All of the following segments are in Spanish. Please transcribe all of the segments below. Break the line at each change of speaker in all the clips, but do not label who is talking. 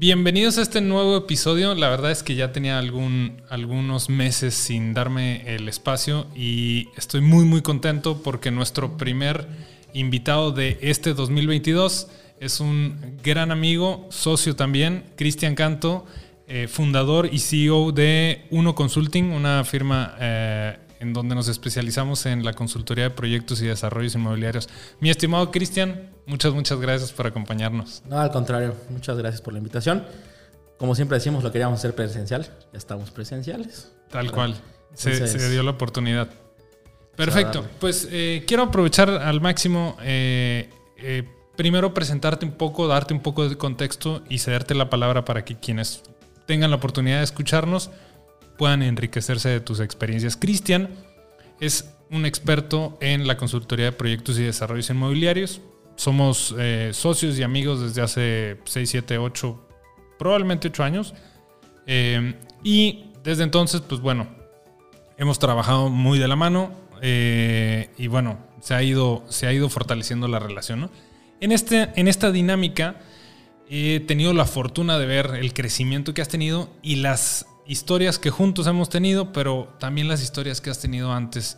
Bienvenidos a este nuevo episodio. La verdad es que ya tenía algún, algunos meses sin darme el espacio y estoy muy muy contento porque nuestro primer invitado de este 2022 es un gran amigo, socio también, Cristian Canto, eh, fundador y CEO de Uno Consulting, una firma eh, en donde nos especializamos en la consultoría de proyectos y desarrollos inmobiliarios. Mi estimado Cristian, muchas, muchas gracias por acompañarnos.
No, al contrario, muchas gracias por la invitación. Como siempre decimos, lo queríamos hacer presencial, ya estamos presenciales.
Tal cual, se, dio la oportunidad. Perfecto, pues eh, quiero aprovechar al máximo, eh, eh, primero presentarte un poco, darte un poco de contexto y cederte la palabra para que quienes tengan la oportunidad de escucharnos, puedan enriquecerse de tus experiencias. Cristian es un experto en la consultoría de proyectos y desarrollos inmobiliarios. Somos eh, socios y amigos desde hace 6, 7, 8, probablemente 8 años. Eh, y desde entonces, pues bueno, hemos trabajado muy de la mano eh, y bueno, se ha ido, se ha ido fortaleciendo la relación. En, este, en esta dinámica he tenido la fortuna de ver el crecimiento que has tenido y las historias que juntos hemos tenido, pero también las historias que has tenido antes,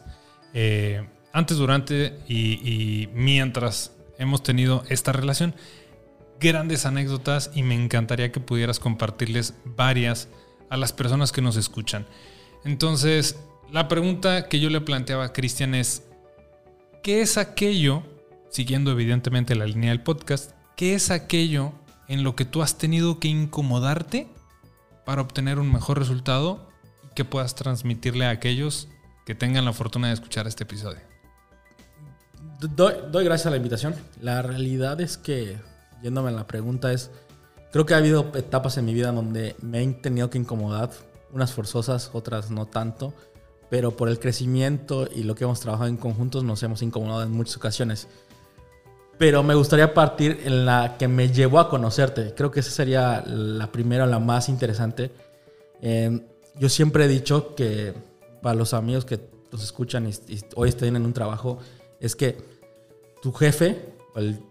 eh, antes, durante y, mientras hemos tenido esta relación. Grandes anécdotas y me encantaría que pudieras compartirles varias a las personas que nos escuchan. Entonces, la pregunta que yo le planteaba a Cristian es, ¿qué es aquello, siguiendo evidentemente la línea del podcast, qué es aquello en lo que tú has tenido que incomodarte para obtener un mejor resultado y que puedas transmitirle a aquellos que tengan la fortuna de escuchar este episodio.
Doy, gracias a la invitación. La realidad es que, yéndome a la pregunta, es, creo que ha habido etapas en mi vida donde me he tenido que incomodar, unas forzosas, otras no tanto, pero por el crecimiento y lo que hemos trabajado en conjuntos nos hemos incomodado en muchas ocasiones. Pero me gustaría partir en la que me llevó a conocerte. Creo que esa sería la primera, la más interesante. Em, yo siempre he dicho que para los amigos que nos escuchan y, hoy estén en un trabajo, es que tu jefe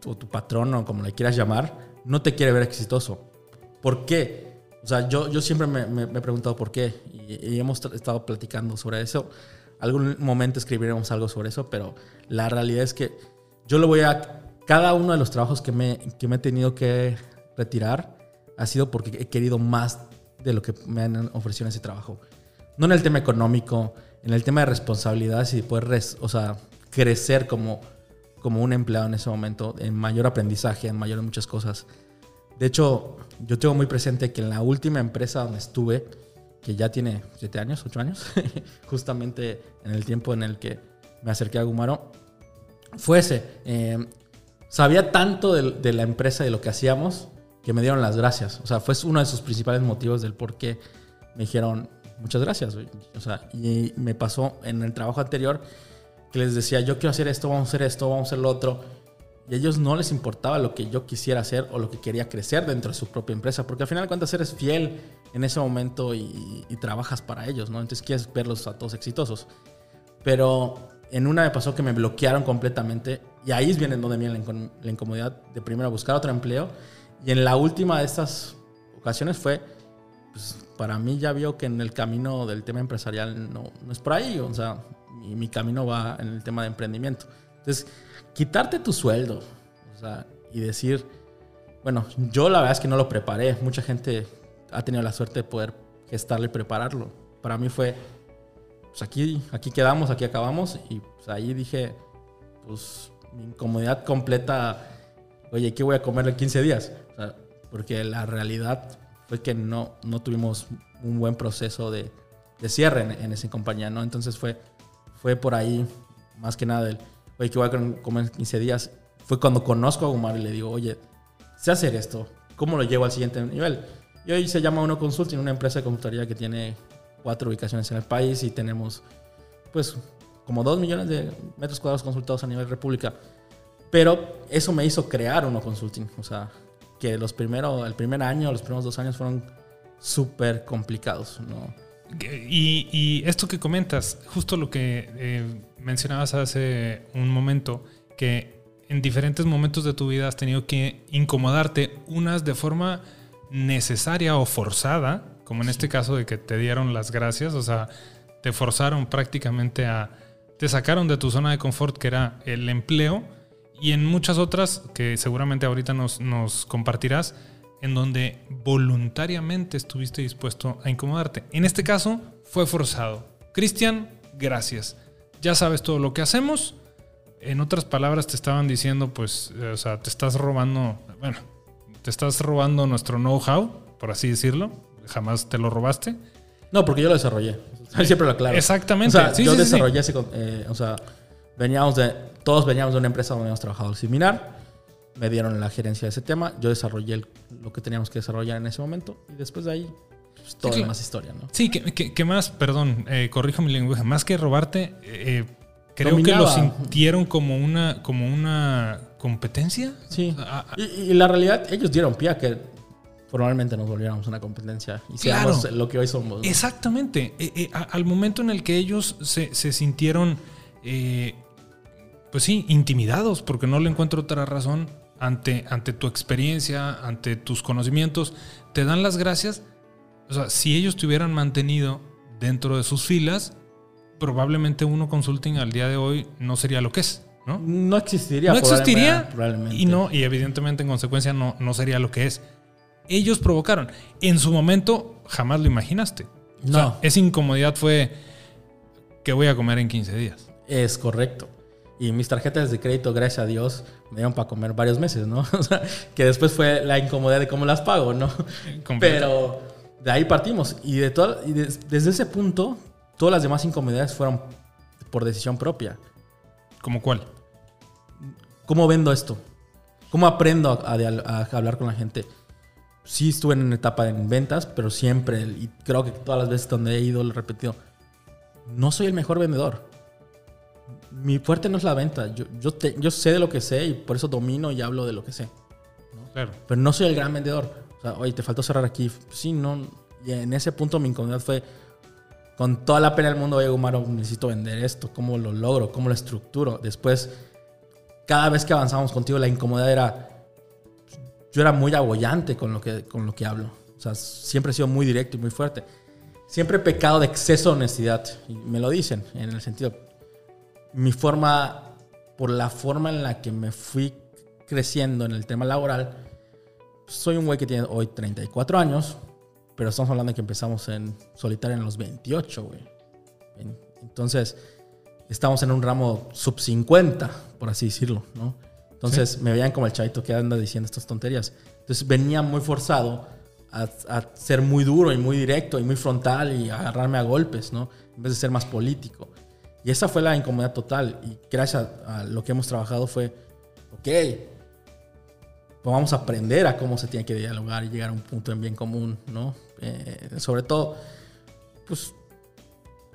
o, tu patrón o como le quieras llamar, no te quiere ver exitoso. ¿Por qué? O sea, yo, yo siempre me, he preguntado por qué y, y, hemos estado platicando sobre eso. Algún momento escribiremos algo sobre eso, pero la realidad es que yo lo voy a cada uno de los trabajos que me, que me he tenido que retirar ha sido porque he querido más de lo que me han ofrecido en ese trabajo. No en el tema económico, en el tema de responsabilidades y poder o sea, crecer como, como un empleado en ese momento, en mayor aprendizaje, en mayor muchas cosas. De hecho, yo tengo muy presente que en la última empresa donde estuve, que ya tiene siete años, ocho años, justamente en el tiempo en el que me acerqué a Gumaro, fuese eh, sabía tanto de, la empresa y de lo que hacíamos que me dieron las gracias. O sea, fue uno de sus principales motivos del por qué me dijeron muchas gracias. O sea, y me pasó en el trabajo anterior que les decía, yo quiero hacer esto, vamos a hacer esto, vamos a hacer lo otro. Y a ellos no les importaba lo que yo quisiera hacer o lo que quería crecer dentro de su propia empresa, porque al final de cuentas eres fiel en ese momento y, y trabajas para ellos, ¿no? Entonces quieres verlos a todos exitosos. Pero en una me pasó que me bloquearon completamente y ahí viene donde viene la, incomodidad de primero buscar otro empleo. Y en la última de estas ocasiones fue, pues para mí ya vio que en el camino del tema empresarial no, no es por ahí. O sea, mi, mi, camino va en el tema de emprendimiento. Entonces, quitarte tu sueldo o sea, y decir, bueno, yo la verdad es que no lo preparé. Mucha gente ha tenido la suerte de poder gestarlo y prepararlo. Para mí fue pues aquí, aquí quedamos, aquí acabamos. Y pues ahí dije, pues mi incomodidad completa, oye, ¿qué voy a comer en 15 días? porque la realidad fue que no, no tuvimos un buen proceso de, de cierre en, esa compañía, ¿no? Entonces fue, fue por ahí, más que nada, el, oye, ¿qué voy a comer en 15 días? fue cuando conozco a Gumar y le digo, oye, sé hacer esto, ¿cómo lo llevo al siguiente nivel? Y hoy se llama Uno Consulting, una empresa de consultoría que tiene cuatro ubicaciones en el país y tenemos, pues, como dos millones de metros cuadrados consultados a nivel república. Pero eso me hizo crear Uno Consulting. O sea, que los primeros, el primer año, los primeros dos años fueron súper complicados, ¿no?
Y, esto que comentas, justo lo que eh, mencionabas hace un momento, que en diferentes momentos de tu vida has tenido que incomodarte, unas de forma necesaria o forzada, como en este caso de que te dieron las gracias, o sea, te forzaron prácticamente a, te sacaron de tu zona de confort que era el empleo, y en muchas otras que seguramente ahorita nos, nos compartirás, en donde voluntariamente estuviste dispuesto a incomodarte. En este caso fue forzado. Cristian, gracias. Ya sabes todo lo que hacemos. En otras palabras te estaban diciendo, pues, eh, o sea, te estás robando, bueno, te estás robando nuestro know-how, por así decirlo. Jamás te lo robaste.
No, porque yo lo desarrollé. Siempre lo aclaro.
Exactamente.
O sea, yo desarrollé ese, eh, o sea, veníamos de, todos veníamos de una empresa donde hemos trabajado similar me dieron la gerencia de ese tema, yo desarrollé lo que teníamos que desarrollar en ese momento y después de ahí pues, todo sí, más historia, ¿no?
Sí, que, más, perdón, eh, corrijo mi lenguaje, más que robarte, eh, creo que lo sintieron como una, como una competencia.
Sí. Ah, ah. y, la realidad, ellos dieron pie a que probablemente nos volviéramos una competencia y seamos lo que hoy somos.
Exactamente. Eh, al momento en el que ellos se, se sintieron, pues sí, intimidados, porque no le encuentro otra razón, ante, ante tu experiencia, ante tus conocimientos, te dan las gracias. O sea, si ellos te hubieran mantenido dentro de sus filas, probablemente uno consulting al día de hoy no sería lo que es. ¿no?
No existiría.
No existiría. Probablemente. Y no, y evidentemente en consecuencia no, no sería lo que es. Ellos provocaron. En su momento jamás lo imaginaste. No. esa incomodidad fue que voy a comer en 15 días.
Es correcto. Y mis tarjetas de crédito, gracias a Dios, me dieron para comer varios meses, ¿no? O sea, que después fue la incomodidad de cómo las pago, ¿no? Pero de ahí partimos. Y, de y desde ese punto, todas las demás incomodidades fueron por decisión propia.
¿Cómo cuál?
¿Cómo vendo esto? ¿Cómo aprendo a, a, hablar con la gente? Sí estuve en una etapa de ventas, pero siempre, y creo que todas las veces donde he ido, lo he repetido, no soy el mejor vendedor mi fuerte no es la venta. Yo, yo, yo, sé de lo que sé y por eso domino y hablo de lo que sé. Claro. Pero no soy el gran vendedor. O sea, oye, te faltó cerrar aquí. Sí, no. Y en ese punto mi incomodidad fue, con toda la pena del mundo, oye, Gumaro, necesito vender esto. ¿Cómo lo logro? ¿Cómo lo estructuro? Después, cada vez que avanzábamos contigo, la incomodidad era... Yo era muy abollante con lo que, con lo que hablo. O sea, siempre he sido muy directo y muy fuerte. Siempre he pecado de exceso de honestidad. Y me lo dicen, en el sentido, mi forma, por la forma en la que me fui creciendo en el tema laboral, soy un güey que tiene hoy 34 años, pero estamos hablando de que empezamos en solitario en los 28, güey. Entonces, estamos en un ramo sub 50, por así decirlo, ¿no? Entonces, me veían como el chavito que anda diciendo estas tonterías. Entonces, venía muy forzado a, a, ser muy duro y muy directo y muy frontal y agarrarme a golpes, ¿no? En vez de ser más político. Y esa fue la incomodidad total. Y gracias a, lo que hemos trabajado fue, ok, pues vamos a aprender a cómo se tiene que dialogar y llegar a un punto en bien común, ¿no? Eh, sobre todo, pues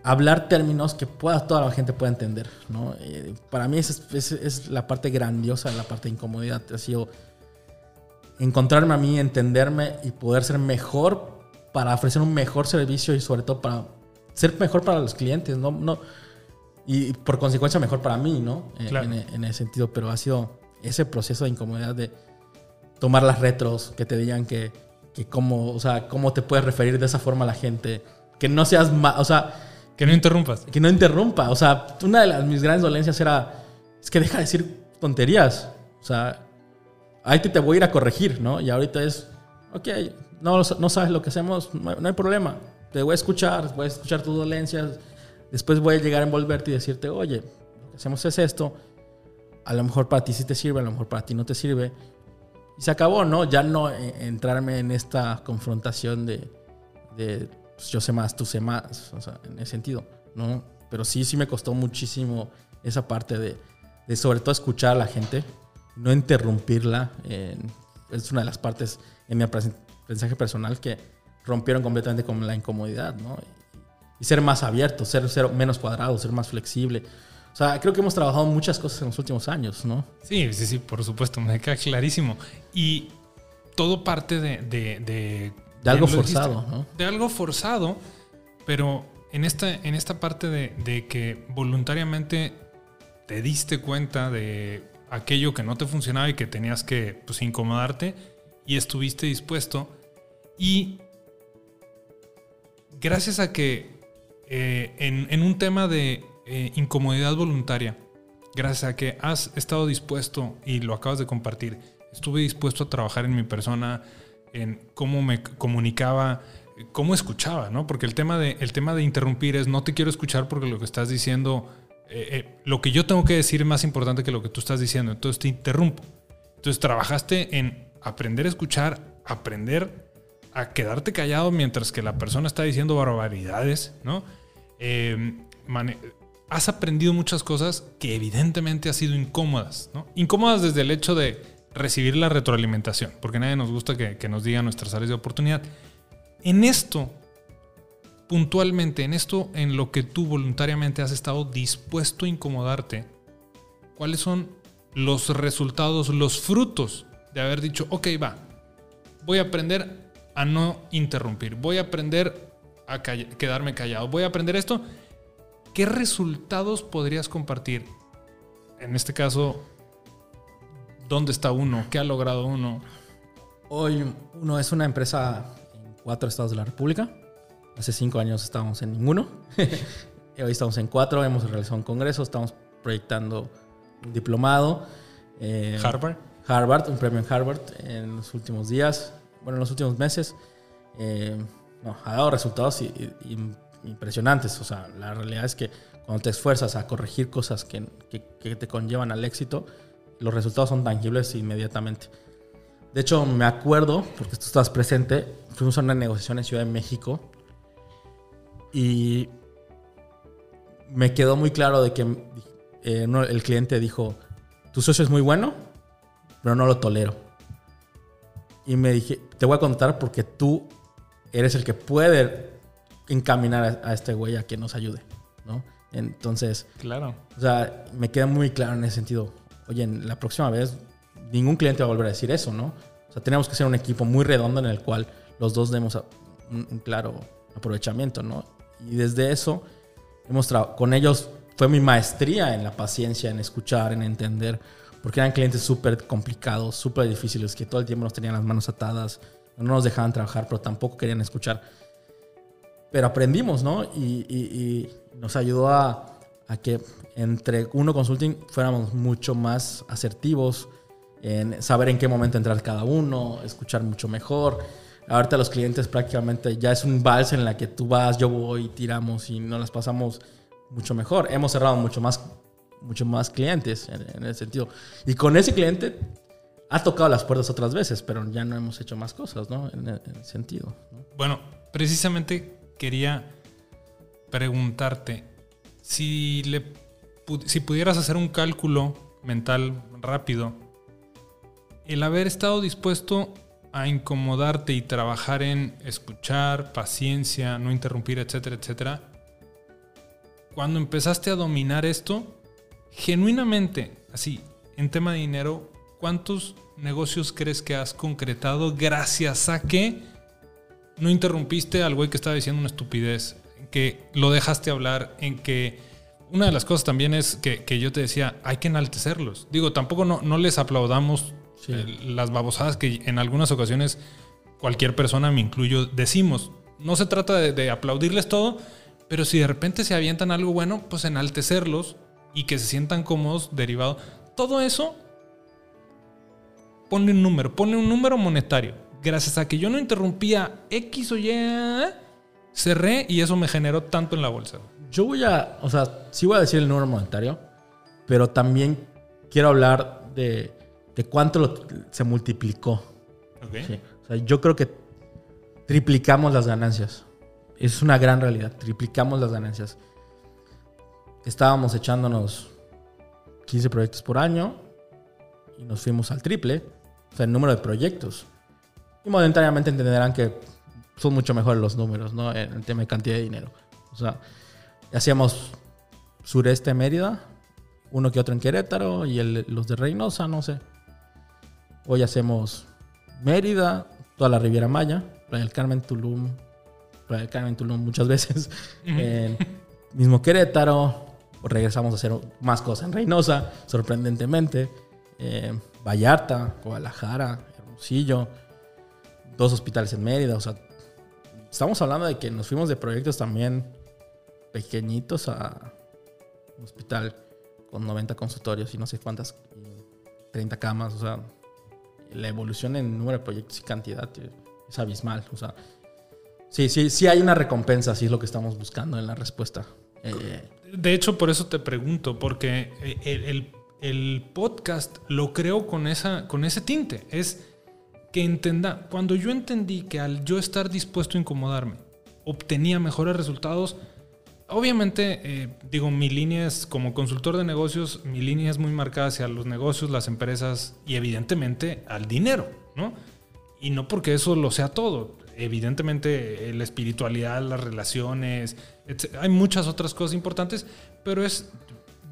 hablar términos que pueda, toda la gente pueda entender, ¿no? Eh, para mí esa es, es, la parte grandiosa, la parte de incomodidad. Ha sido encontrarme a mí, entenderme y poder ser mejor para ofrecer un mejor servicio y sobre todo para ser mejor para los clientes, ¿no? no y por consecuencia mejor para mí, ¿no? En, ese sentido, pero ha sido ese proceso de incomodidad de tomar las retros, que te digan que, que cómo, o sea, cómo te puedes referir de esa forma a la gente, que no seas o sea...
Que no interrumpas.
Que no interrumpa, o sea, una de las, mis grandes dolencias era, es que deja de decir tonterías, o sea, ahí te, te voy a ir a corregir, ¿no? Y ahorita es, ok, no, no sabes lo que hacemos, no, hay problema, te voy a escuchar, voy a escuchar tus dolencias, Después voy a llegar a envolverte y decirte, oye, lo que hacemos es esto. A lo mejor para ti sí te sirve, a lo mejor para ti no te sirve. Y se acabó, ¿no? Ya no eh, entrarme en esta confrontación de pues, yo sé más, tú sé más, o sea, en ese sentido, ¿no? Pero sí, sí me costó muchísimo esa parte de, de sobre todo escuchar a la gente no interrumpirla. es una de las partes en mi aprendizaje personal que rompieron completamente con la incomodidad, ¿no? Y ser más abierto, ser, ser menos cuadrado, ser más flexible. O sea, creo que hemos trabajado muchas cosas en los últimos años, ¿no?
Sí, sí, sí, por supuesto, me queda clarísimo. Y todo parte de...
algo forzado, ¿no?
De algo forzado, pero en esta, en esta parte de, de que voluntariamente te diste cuenta de aquello que no te funcionaba y que tenías que pues, incomodarte y estuviste dispuesto. Y gracias a que eh, en, un tema de eh, incomodidad voluntaria, gracias a que has estado dispuesto y lo acabas de compartir, estuve dispuesto a trabajar en mi persona, en cómo me comunicaba, cómo escuchaba, ¿no? Porque el tema de, el tema de interrumpir es no te quiero escuchar porque lo que estás diciendo, eh, lo que yo tengo que decir es más importante que lo que tú estás diciendo, entonces te interrumpo. Entonces trabajaste en aprender a escuchar, aprender a quedarte callado mientras que la persona está diciendo barbaridades, ¿no? Em, has aprendido muchas cosas que evidentemente han sido incómodas, ¿no? Incómodas desde el hecho de recibir la retroalimentación, porque nadie nos gusta que, nos digan nuestras áreas de oportunidad. En esto, puntualmente, en esto en lo que tú voluntariamente has estado dispuesto a incomodarte, ¿cuáles son los resultados, los frutos de haber dicho, ok, va, voy a aprender a no interrumpir. Voy a aprender a quedarme callado. Voy a aprender esto. ¿Qué resultados podrías compartir? En este caso, ¿dónde está uno? ¿Qué ha logrado uno?
Hoy uno es una empresa en cuatro estados de la República. Hace cinco años estábamos en ninguno. Hoy estamos en cuatro. Hemos realizado un congreso. Estamos proyectando un diplomado.
Eh, Harvard.
Harvard, un premio en Harvard en los últimos días bueno, en los últimos meses, eh, ha dado resultados impresionantes. O sea, la realidad es que cuando te esfuerzas a corregir cosas que, que, te conllevan al éxito, los resultados son tangibles inmediatamente. De hecho, me acuerdo, porque tú estás presente, fuimos a una negociación en Ciudad de México y me quedó muy claro de que eh, el cliente dijo, tu socio es muy bueno, pero no lo tolero. Y me dije, te voy a contar porque tú eres el que puede encaminar a, este güey a que nos ayude, ¿no? Entonces,
claro.
O sea, me queda muy claro en ese sentido. Oye, la próxima vez ningún cliente va a volver a decir eso, ¿no? O sea, tenemos que ser un equipo muy redondo en el cual los dos demos un, claro aprovechamiento, ¿no? Y desde eso hemos con ellos fue mi maestría en la paciencia, en escuchar, en entender porque eran clientes súper complicados, súper difíciles, que todo el tiempo nos tenían las manos atadas, no nos dejaban trabajar, pero tampoco querían escuchar. Pero aprendimos, ¿no? Y, nos ayudó a, que entre Uno Consulting fuéramos mucho más asertivos, en saber en qué momento entrar cada uno, escuchar mucho mejor. Ahorita los clientes prácticamente ya es un vals en la que tú vas, yo voy, tiramos y nos las pasamos mucho mejor. Hemos cerrado mucho más mucho más clientes en, ese sentido. Y con ese cliente ha tocado las puertas otras veces, pero ya no hemos hecho más cosas, ¿no? En, ese sentido.
Bueno, precisamente quería preguntarte si, le, si pudieras hacer un cálculo mental rápido, el haber estado dispuesto a incomodarte y trabajar en escuchar, paciencia, no interrumpir, etcétera, etcétera, cuando empezaste a dominar esto, genuinamente, así, en tema de dinero, ¿cuántos negocios crees que has concretado gracias a que no interrumpiste al güey que estaba diciendo una estupidez? Que lo dejaste hablar, en que una de las cosas también es que, yo te decía, hay que enaltecerlos. Digo, tampoco no, no les aplaudamos las babosadas que en algunas ocasiones cualquier persona, me incluyo, decimos. No se trata de, de aplaudirles todo, pero si de repente se avientan algo bueno, pues enaltecerlos y que se sientan cómodos derivado. Todo eso pone un número, pone un número monetario. Gracias a que yo no interrumpía X o Y, cerré y eso me generó tanto en la bolsa.
Yo voy a, o sea, sí voy a decir el número monetario, pero también quiero hablar de, de cuánto se multiplicó. O sea, yo creo que triplicamos las ganancias. Es una gran realidad, triplicamos las ganancias estábamos echándonos 15 proyectos por año y nos fuimos al triple, o sea, el número de proyectos. Y momentáneamente entenderán que son mucho mejores los números, ¿no? En el tema de cantidad de dinero. O sea, hacíamos sureste Mérida, uno que otro en Querétaro y los de Reynosa, no sé. Hoy hacemos Mérida, toda la Riviera Maya, Playa del Carmen, Tulum, Playa del Carmen, Tulum muchas veces. mismo Querétaro, regresamos a hacer más cosas en Reynosa, sorprendentemente. Eh, Vallarta, Guadalajara, Hermosillo, dos hospitales en Mérida. O sea, estamos hablando de que nos fuimos de proyectos también pequeñitos a un hospital con 90 consultorios y no sé cuántas, 30 camas. O sea, la evolución en número de proyectos y cantidad es abismal. O sea, sí, sí, sí hay una recompensa, sí es lo que estamos buscando en la respuesta.
Eh, de hecho, por eso te pregunto, porque el, el, podcast lo creo con, esa, con ese tinte. Es que entenda, cuando yo entendí que al yo estar dispuesto a incomodarme, obtenía mejores resultados, obviamente, eh, digo, mi línea es como consultor de negocios, mi línea es muy marcada hacia los negocios, las empresas y evidentemente al dinero, ¿no? Y no porque eso lo sea todo. Evidentemente, la espiritualidad, las relaciones, hay muchas otras cosas importantes, pero es,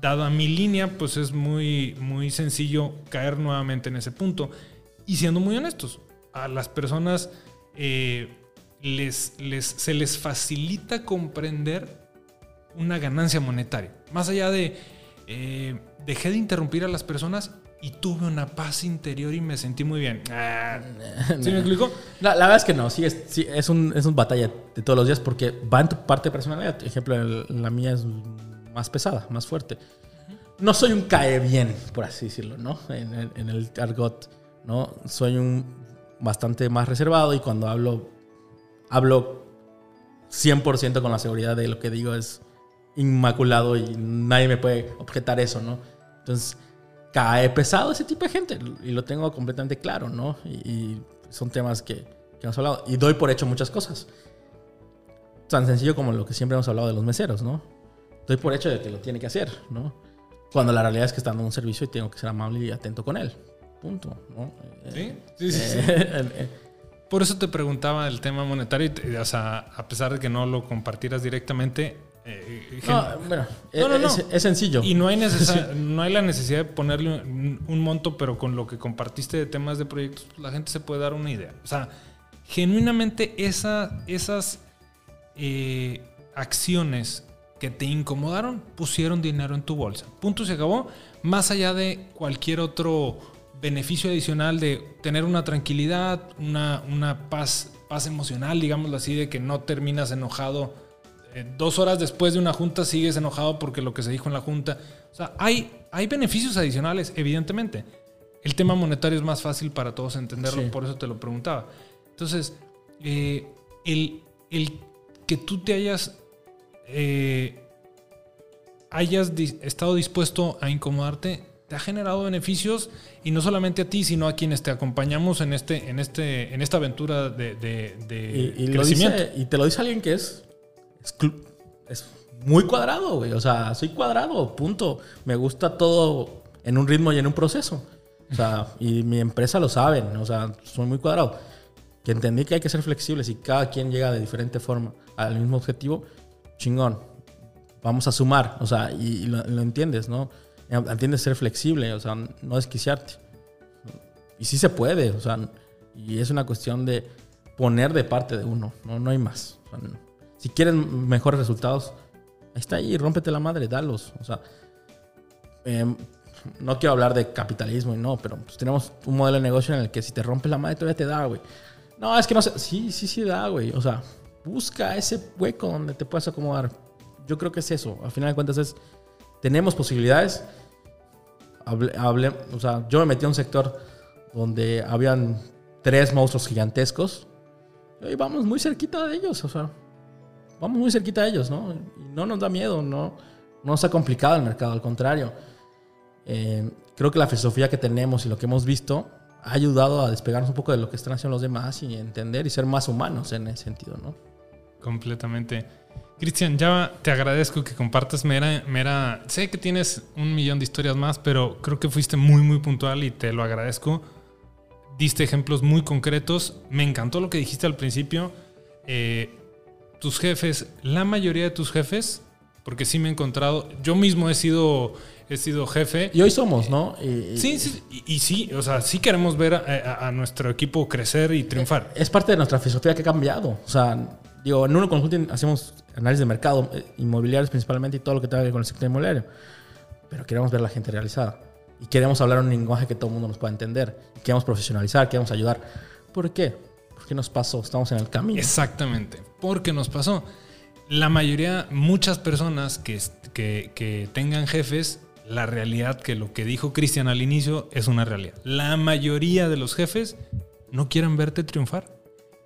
dada mi línea, pues es muy, muy sencillo caer nuevamente en ese punto. Y siendo muy honestos, a las personas eh, les, les, se les facilita comprender una ganancia monetaria. Más allá de, eh, dejé de interrumpir a las personas y tuve una paz interior y me sentí muy bien. Ah,
¿Sí me explico? La, verdad es que no, sí, es, sí, es, un, es un batalla de todos los días porque va en tu parte personal. Por ejemplo, la mía es más pesada, más fuerte. No soy un cae bien, por así decirlo, ¿no? En el argot, ¿no? Soy un bastante más reservado y cuando hablo, hablo 100% con la seguridad de lo que digo es inmaculado y nadie me puede objetar eso, ¿no? Entonces, cae pesado ese tipo de gente y lo tengo completamente claro, ¿no? Y, son temas que, que, hemos hablado. Y doy por hecho muchas cosas. Tan sencillo como lo que siempre hemos hablado de los meseros, ¿no? Doy por hecho de que lo tiene que hacer, ¿no? Cuando la realidad es que está dando un servicio y tengo que ser amable y atento con él. Punto, ¿no?
Sí, sí, sí. Eh, por eso te preguntaba el tema monetario, o sea, a pesar de que no lo compartieras directamente,
eh, no, bueno, Es, sencillo.
Y no hay, no hay la necesidad de ponerle un, monto, pero con lo que compartiste de temas de proyectos, pues, la gente se puede dar una idea. O sea, genuinamente esa, esas eh, acciones que te incomodaron pusieron dinero en tu bolsa. Punto se acabó. Más allá de cualquier otro beneficio adicional de tener una tranquilidad, una, una paz, paz emocional, digámoslo así, de que no terminas enojado eh, dos horas después de una junta sigues enojado porque lo que se dijo en la junta. O sea, hay, hay beneficios adicionales, evidentemente. El tema monetario es más fácil para todos entenderlo, por eso te lo preguntaba. Entonces, eh, el, que tú te hayas, eh, hayas estado dispuesto a incomodarte, te ha generado beneficios y no solamente a ti, sino a quienes te acompañamos en, este, en, este, en esta aventura de,
crecimiento. y te lo dice alguien que es es, muy cuadrado, güey. O sea, soy cuadrado, punto. Me gusta todo en un ritmo y en un proceso. O sea, y mi empresa lo saben. O sea, soy muy cuadrado. Que entendí que hay que ser flexibles y cada quien llega de diferente forma al mismo objetivo. Chingón. Vamos a sumar. O sea, y, lo, entiendes, ¿no? Entiendes ser flexible, o sea, no desquiciarte. Y sí se puede, o sea, y es una cuestión de poner de parte de uno, no, no hay más. O sea, si quieren mejores resultados, ahí está ahí, rómpete la madre, dalos. O sea, em, no quiero hablar de capitalismo y no, pero pues tenemos un modelo de negocio en el que si te rompes la madre todavía te da, güey. No, es que no sé. Sí, sí, sí da, güey. O sea, busca ese hueco donde te puedas acomodar. Yo creo que es eso. Al final de cuentas es, tenemos posibilidades. Hable, o sea, yo me metí a un sector donde habían tres monstruos gigantescos. Y vamos muy cerquita de ellos. O sea, vamos muy cerquita de ellos, ¿no? No nos da miedo, no, no se ha complicado el mercado, al contrario. Eh, creo que la filosofía que tenemos y lo que hemos visto ha ayudado a despegarnos un poco de lo que están haciendo los demás y entender y ser más humanos en ese sentido, ¿no?
Completamente. Cristian, ya te agradezco que compartas mera, mera... Sé que tienes un millón de historias más, pero creo que fuiste muy, muy puntual y te lo agradezco. Diste ejemplos muy concretos. Me encantó lo que dijiste al principio. Eh, tus jefes, la mayoría de tus jefes, porque sí me he encontrado, yo mismo he sido, he sido jefe.
Y hoy somos, ¿no?
sí, sí, y, sí, o sea, sí queremos ver a, a, nuestro equipo crecer y triunfar.
Es parte de nuestra filosofía que ha cambiado. O sea, digo, en uno consulting hacemos análisis de mercado, eh, inmobiliarios principalmente y todo lo que tenga que ver con el sector inmobiliario. Pero queremos ver la gente realizada. Y queremos hablar un lenguaje que todo el mundo nos pueda entender. Queremos profesionalizar, queremos ayudar. ¿Por qué? Porque nos pasó, estamos en el camino.
Exactamente, porque nos pasó. La mayoría, muchas personas que, que, que tengan jefes, la realidad que lo que dijo Cristian al inicio es una realidad. La mayoría de los jefes no quieren verte triunfar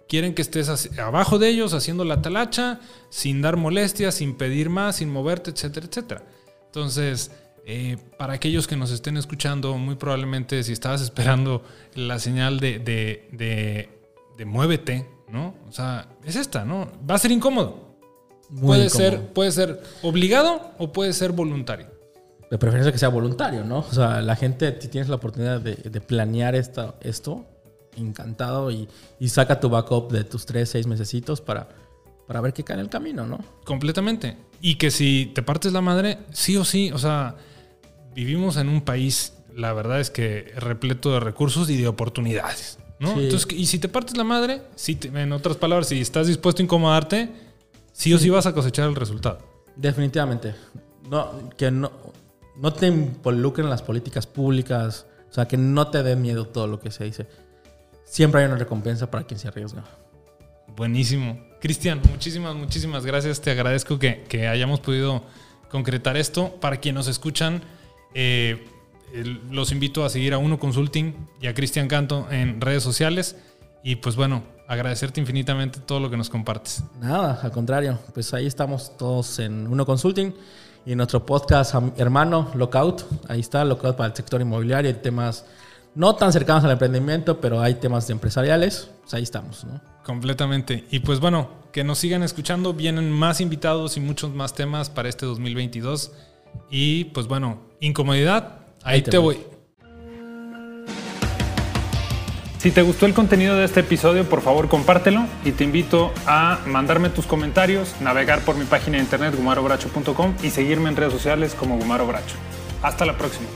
quieren que estés abajo de ellos haciendo la talacha, sin dar molestias, sin pedir más, sin moverte, etcétera, etcétera. Entonces, eh, para aquellos que nos estén escuchando, muy probablemente si estabas esperando la señal de, de, muévete, ¿no? O sea, es esta, ¿no? Va a ser incómodo. puede, Ser, puede ser obligado o puede ser voluntario.
De preferencia que sea voluntario, ¿no? O sea, la gente, si tienes la oportunidad de, planear esto, encantado y, saca tu backup de tus tres, seis mesecitos para, para ver qué cae en el camino, ¿no?
Completamente. Y que si te partes la madre, sí o sí, o sea, vivimos en un país, la verdad es que repleto de recursos y de oportunidades, ¿no? Entonces, y si te partes la madre, si en otras palabras, si estás dispuesto a incomodarte, sí o sí vas a cosechar el resultado.
Definitivamente. No, que no, no te involucren las políticas públicas, o sea, que no te dé miedo todo lo que se dice siempre hay una recompensa para quien se arriesga.
Buenísimo. Cristian, muchísimas, muchísimas gracias. Te agradezco que, hayamos podido concretar esto. Para quienes nos escuchan, eh, los invito a seguir a Uno Consulting y a Cristian Canto en redes sociales. Y pues bueno, agradecerte infinitamente todo lo que nos compartes.
Nada, al contrario. Pues ahí estamos todos en Uno Consulting y en nuestro podcast hermano Lockout. Ahí está, Lockout para el sector inmobiliario y temas no tan cercanos al emprendimiento, pero hay temas empresariales, pues ahí estamos, ¿no?
Completamente. Y pues bueno, que nos sigan escuchando, vienen más invitados y muchos más temas para este 2022. Y pues bueno, incomodidad, ahí, te, voy. Si te gustó el contenido de este episodio, por favor compártelo y te invito a mandarme tus comentarios, navegar por mi página de internet gumarobracho.com y seguirme en redes sociales como Gumaro Bracho. Hasta la próxima.